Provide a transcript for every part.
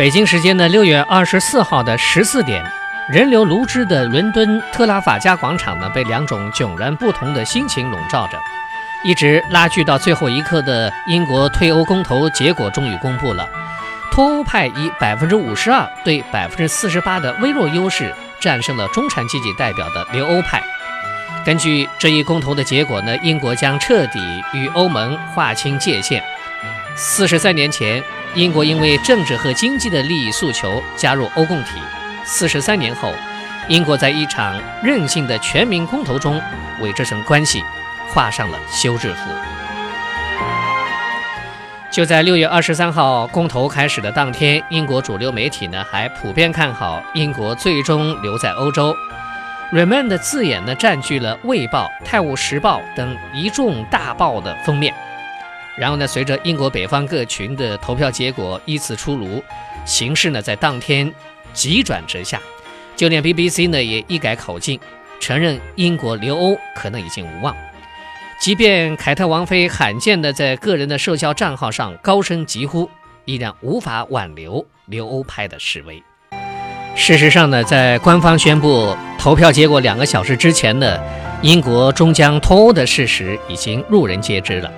北京时间的六月二十四号的十四点，人流如织的伦敦特拉法加广场呢，被两种迥然不同的心情笼罩着。一直拉锯到最后一刻的英国退欧公投结果终于公布了，脱欧派以百分之五十二对百分之四十八的微弱优势战胜了中产阶级代表的留欧派。根据这一公投的结果呢，英国将彻底与欧盟划清界限。四十三年前，英国因为政治和经济的利益诉求加入欧共体。四十三年后，英国在一场任性的全民公投中为这层关系画上了休止符。就在六月二十三号公投开始的当天，英国主流媒体呢还普遍看好英国最终留在欧洲。Remain 的字眼呢，占据了《卫报》《泰晤士报》等一众大报的封面。然后呢，随着英国北方各群的投票结果依次出炉，形势呢在当天急转直下。就连 BBC 呢也一改口径，承认英国留欧可能已经无望。即便凯特王妃罕见的在个人的社交账号上高声疾呼，依然无法挽留留欧派的示威。事实上呢，在官方宣布投票结果两个小时之前呢，英国终将脱欧的事实已经路人皆知了。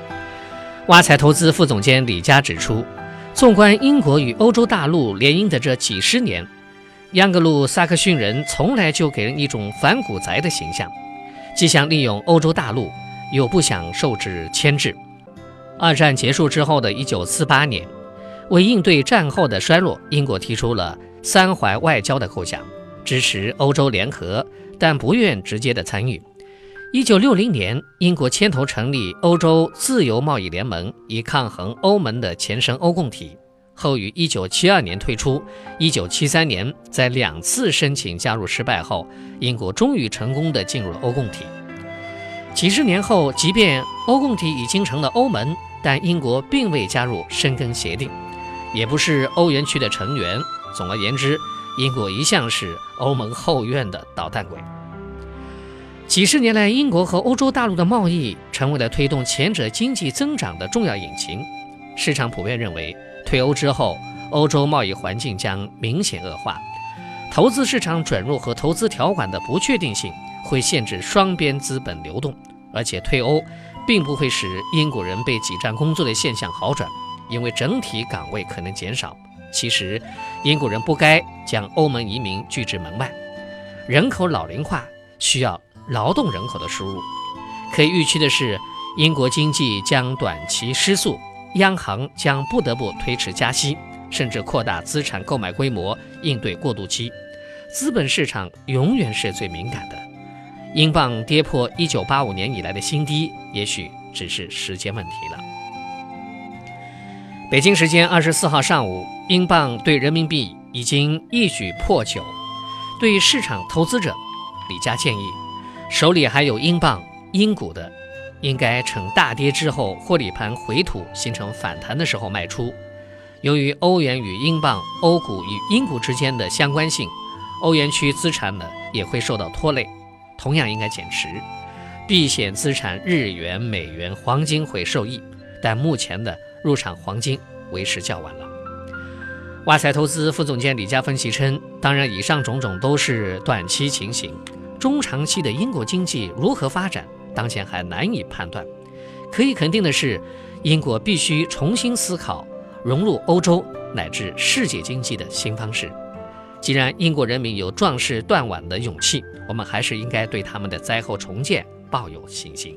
挖财投资副总监李佳指出，纵观英国与欧洲大陆联姻的这几十年，央格鲁萨克逊人从来就给人一种反骨宅的形象，既想利用欧洲大陆，又不想受制牵制。二战结束之后的一九四八年，为应对战后的衰落，英国提出了。三环外交的构想，支持欧洲联合，但不愿直接的参与。一九六零年，英国牵头成立欧洲自由贸易联盟，以抗衡欧盟的前身欧共体。后于一九七二年退出。一九七三年，在两次申请加入失败后，英国终于成功的进入了欧共体。几十年后，即便欧共体已经成了欧盟，但英国并未加入申根协定，也不是欧元区的成员。总而言之，英国一向是欧盟后院的捣蛋鬼。几十年来，英国和欧洲大陆的贸易成为了推动前者经济增长的重要引擎。市场普遍认为，退欧之后，欧洲贸易环境将明显恶化，投资市场准入和投资条款的不确定性会限制双边资本流动，而且退欧并不会使英国人被挤占工作的现象好转，因为整体岗位可能减少。其实，英国人不该将欧盟移民拒之门外。人口老龄化需要劳动人口的输入。可以预期的是，英国经济将短期失速，央行将不得不推迟加息，甚至扩大资产购买规模应对过渡期。资本市场永远是最敏感的。英镑跌破1985年以来的新低，也许只是时间问题了。北京时间二十四号上午，英镑对人民币已经一举破九。对市场投资者，李佳建议，手里还有英镑、英股的，应该趁大跌之后获利盘回吐形成反弹的时候卖出。由于欧元与英镑、欧股与英股之间的相关性，欧元区资产呢也会受到拖累，同样应该减持。避险资产日元、美元、黄金会受益，但目前的。入场黄金为时较晚了。挖财投资副总监李佳分析称，当然，以上种种都是短期情形，中长期的英国经济如何发展，当前还难以判断。可以肯定的是，英国必须重新思考融入欧洲乃至世界经济的新方式。既然英国人民有壮士断腕的勇气，我们还是应该对他们的灾后重建抱有信心。